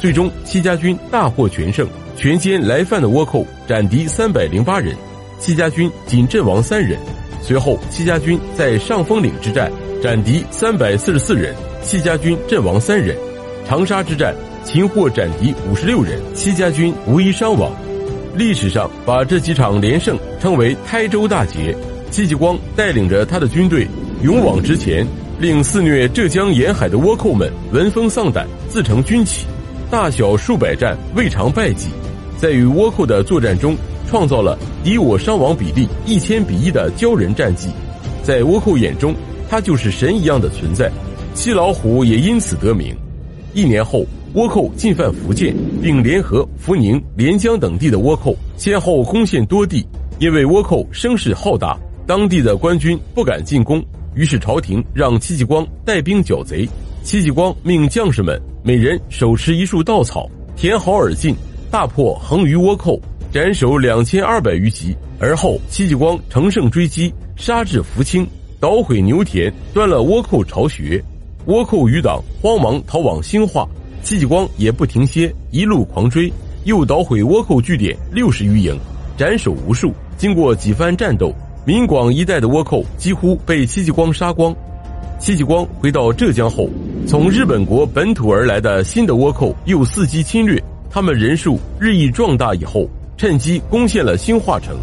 最终戚家军大获全胜，全歼来犯的倭寇，斩敌三百零八人，戚家军仅阵亡三人。随后，戚家军在上峰岭之战斩敌三百四十四人，戚家军阵亡三人；长沙之战，擒获斩敌五十六人，戚家军无一伤亡。历史上把这几场连胜称为“台州大捷”。戚继光带领着他的军队勇往直前，令肆虐浙江沿海的倭寇们闻风丧胆，自成军旗。大小数百战未尝败绩，在与倭寇的作战中，创造了敌我伤亡比例一千比一的骄人战绩。在倭寇眼中，他就是神一样的存在。七老虎也因此得名。一年后。倭寇进犯福建，并联合福宁、连江等地的倭寇，先后攻陷多地。因为倭寇声势浩大，当地的官军不敢进攻，于是朝廷让戚继光带兵剿贼。戚继光命将士们每人手持一束稻草，填好而进，大破横余倭寇，斩首两千二百余级。而后，戚继光乘胜追击，杀至福清，捣毁牛田，端了倭寇巢穴。倭寇余党慌忙逃往兴化。戚继光也不停歇，一路狂追，又捣毁倭寇据点六十余营，斩首无数。经过几番战斗，闽广一带的倭寇几乎被戚继光杀光。戚继光回到浙江后，从日本国本土而来的新的倭寇又伺机侵略，他们人数日益壮大。以后趁机攻陷了兴化城。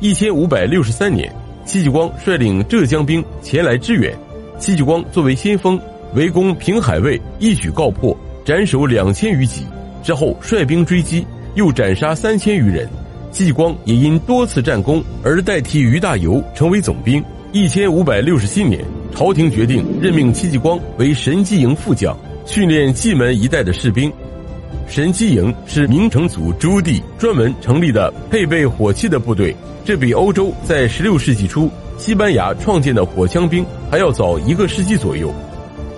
一千五百六十三年，戚继光率领浙江兵前来支援，戚继光作为先锋，围攻平海卫，一举告破。斩首两千余级之后，率兵追击，又斩杀三千余人。戚继光也因多次战功而代替于大猷成为总兵。一千五百六十七年，朝廷决定任命戚继光为神机营副将，训练蓟门一带的士兵。神机营是明成祖朱棣专门成立的配备火器的部队，这比欧洲在十六世纪初西班牙创建的火枪兵还要早一个世纪左右。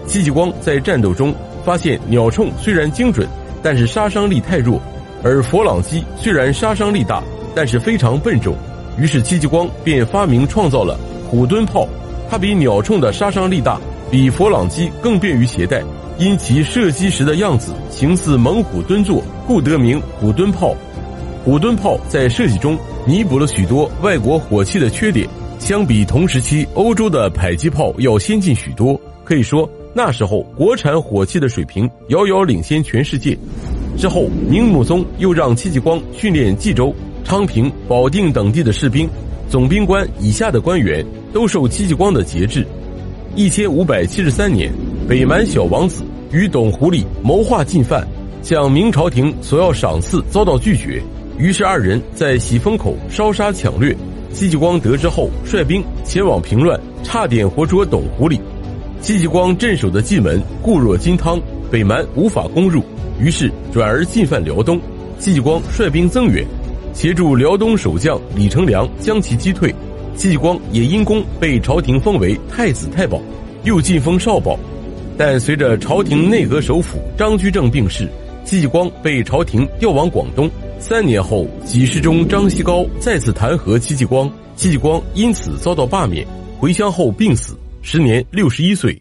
戚继光在战斗中。发现鸟铳虽然精准，但是杀伤力太弱；而佛朗机虽然杀伤力大，但是非常笨重。于是戚继光便发明创造了虎蹲炮，它比鸟铳的杀伤力大，比佛朗机更便于携带。因其射击时的样子形似猛虎蹲坐，故得名虎蹲炮。虎蹲炮在设计中弥补了许多外国火器的缺点，相比同时期欧洲的迫击炮要先进许多。可以说。那时候，国产火器的水平遥遥领先全世界。之后，明穆宗又让戚继光训练冀州、昌平、保定等地的士兵，总兵官以下的官员都受戚继光的节制。一千五百七十三年，北蛮小王子与董狐狸谋划进犯，向明朝廷索要赏赐遭到拒绝，于是二人在喜峰口烧杀抢掠。戚继光得知后，率兵前往平乱，差点活捉董狐狸。戚继光镇守的蓟门固若金汤，北蛮无法攻入，于是转而进犯辽东。戚继光率兵增援，协助辽东守将李成梁将其击退。戚继光也因功被朝廷封为太子太保，又晋封少保。但随着朝廷内阁首辅张居正病逝，戚继光被朝廷调往广东。三年后，几世中张锡高再次弹劾戚继光，戚继光因此遭到罢免，回乡后病死。时年六十一岁。